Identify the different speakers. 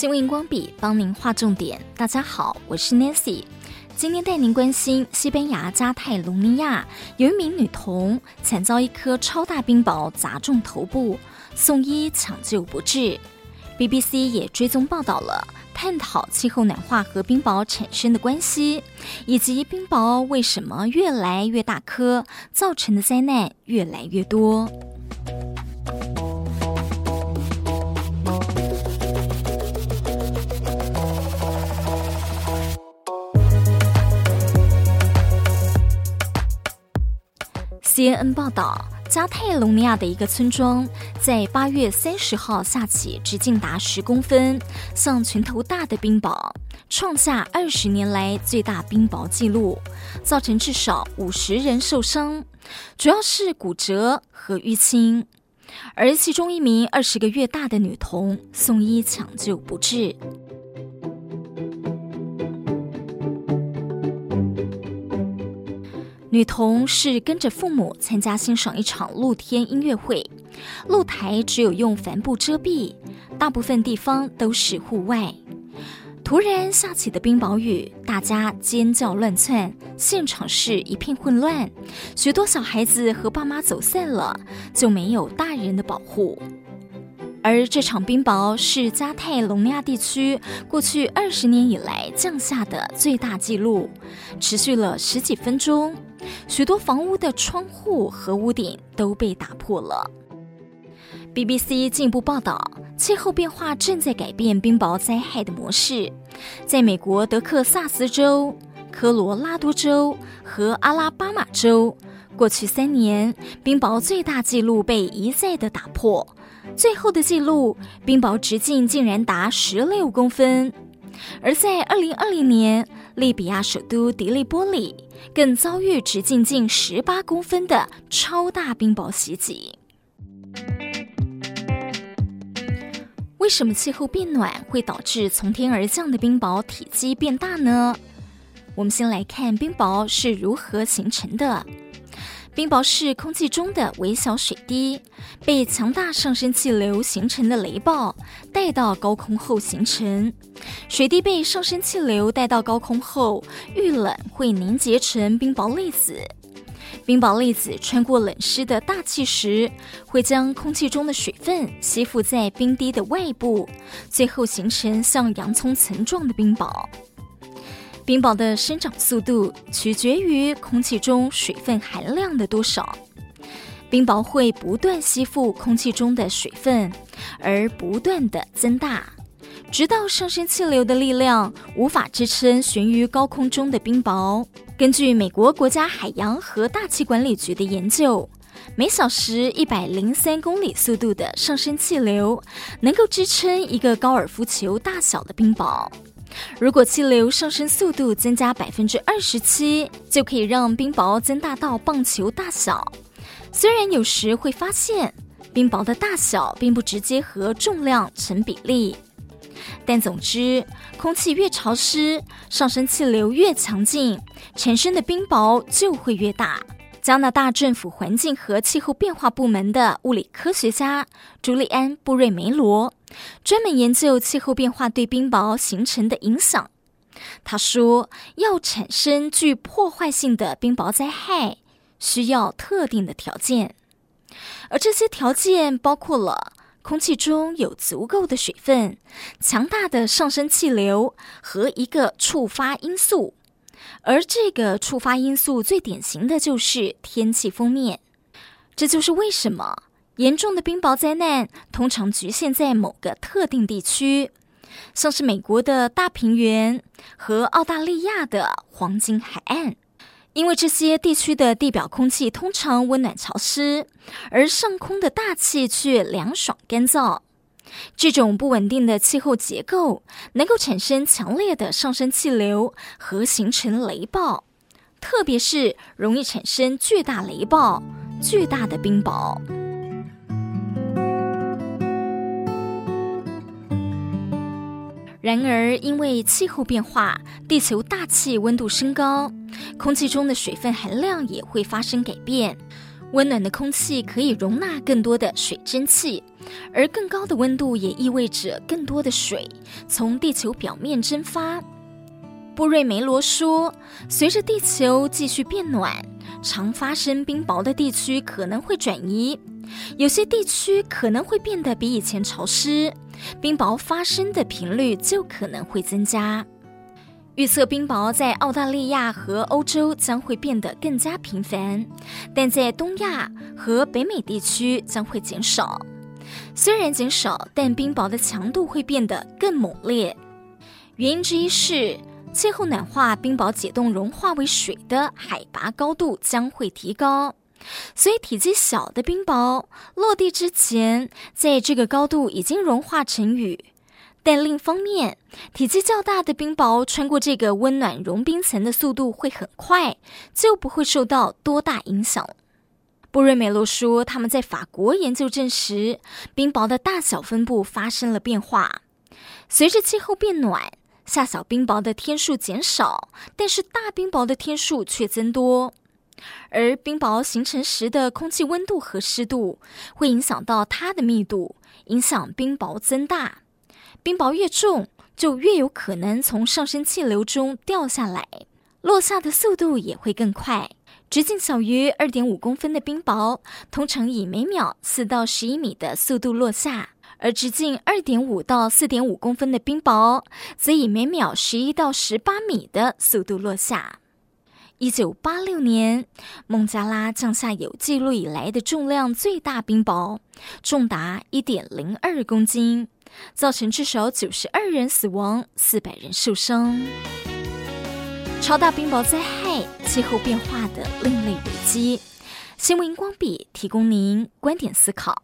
Speaker 1: 新闻荧光笔帮您画重点。大家好，我是 Nancy，今天带您关心西班牙加泰隆尼亚有一名女童惨遭一颗超大冰雹砸中头部，送医抢救不治。BBC 也追踪报道了，探讨气候暖化和冰雹产生的关系，以及冰雹为什么越来越大颗，造成的灾难越来越多。CNN 报道，加泰隆尼亚的一个村庄在八月三十号下起直径达十公分、像拳头大的冰雹，创下二十年来最大冰雹纪录，造成至少五十人受伤，主要是骨折和淤青，而其中一名二十个月大的女童送医抢救不治。女童是跟着父母参加欣赏一场露天音乐会，露台只有用帆布遮蔽，大部分地方都是户外。突然下起的冰雹雨，大家尖叫乱窜，现场是一片混乱，许多小孩子和爸妈走散了，就没有大人的保护。而这场冰雹是加泰隆尼亚地区过去二十年以来降下的最大纪录，持续了十几分钟，许多房屋的窗户和屋顶都被打破了。BBC 进一步报道，气候变化正在改变冰雹灾害的模式，在美国德克萨斯州、科罗拉多州和阿拉巴马州，过去三年冰雹最大纪录被一再的打破。最后的记录，冰雹直径竟然达十六公分，而在二零二零年，利比亚首都迪利波里更遭遇直径近十八公分的超大冰雹袭击。为什么气候变暖会导致从天而降的冰雹体积变大呢？我们先来看冰雹是如何形成的。冰雹是空气中的微小水滴，被强大上升气流形成的雷暴带到高空后形成。水滴被上升气流带到高空后，遇冷会凝结成冰雹粒子。冰雹粒子穿过冷湿的大气时，会将空气中的水分吸附在冰滴的外部，最后形成像洋葱层状的冰雹。冰雹的生长速度取决于空气中水分含量的多少。冰雹会不断吸附空气中的水分，而不断地增大，直到上升气流的力量无法支撑悬于高空中的冰雹。根据美国国家海洋和大气管理局的研究，每小时一百零三公里速度的上升气流能够支撑一个高尔夫球大小的冰雹。如果气流上升速度增加百分之二十七，就可以让冰雹增大到棒球大小。虽然有时会发现冰雹的大小并不直接和重量成比例，但总之，空气越潮湿，上升气流越强劲，产生的冰雹就会越大。加拿大政府环境和气候变化部门的物理科学家朱利安·布瑞梅罗专门研究气候变化对冰雹形成的影响。他说，要产生具破坏性的冰雹灾害，需要特定的条件，而这些条件包括了空气中有足够的水分、强大的上升气流和一个触发因素。而这个触发因素最典型的就是天气锋面，这就是为什么严重的冰雹灾难通常局限在某个特定地区，像是美国的大平原和澳大利亚的黄金海岸，因为这些地区的地表空气通常温暖潮湿，而上空的大气却凉爽干燥。这种不稳定的气候结构能够产生强烈的上升气流和形成雷暴，特别是容易产生巨大雷暴、巨大的冰雹。然而，因为气候变化，地球大气温度升高，空气中的水分含量也会发生改变。温暖的空气可以容纳更多的水蒸气，而更高的温度也意味着更多的水从地球表面蒸发。布瑞梅罗说，随着地球继续变暖，常发生冰雹的地区可能会转移，有些地区可能会变得比以前潮湿，冰雹发生的频率就可能会增加。预测冰雹在澳大利亚和欧洲将会变得更加频繁，但在东亚和北美地区将会减少。虽然减少，但冰雹的强度会变得更猛烈。原因之一是气候暖化，冰雹解冻融化为水的海拔高度将会提高，所以体积小的冰雹落地之前，在这个高度已经融化成雨。但另一方面，体积较大的冰雹穿过这个温暖融冰层的速度会很快，就不会受到多大影响。布瑞梅洛说，他们在法国研究证实，冰雹的大小分布发生了变化。随着气候变暖，下小冰雹的天数减少，但是大冰雹的天数却增多。而冰雹形成时的空气温度和湿度会影响到它的密度，影响冰雹增大。冰雹越重，就越有可能从上升气流中掉下来，落下的速度也会更快。直径小于二点五公分的冰雹，通常以每秒四到十一米的速度落下；而直径二点五到四点五公分的冰雹，则以每秒十一到十八米的速度落下。一九八六年，孟加拉降下有记录以来的重量最大冰雹，重达一点零二公斤。造成至少九十二人死亡，四百人受伤。超大冰雹灾害，气候变化的另类危机。新闻荧光笔提供您观点思考。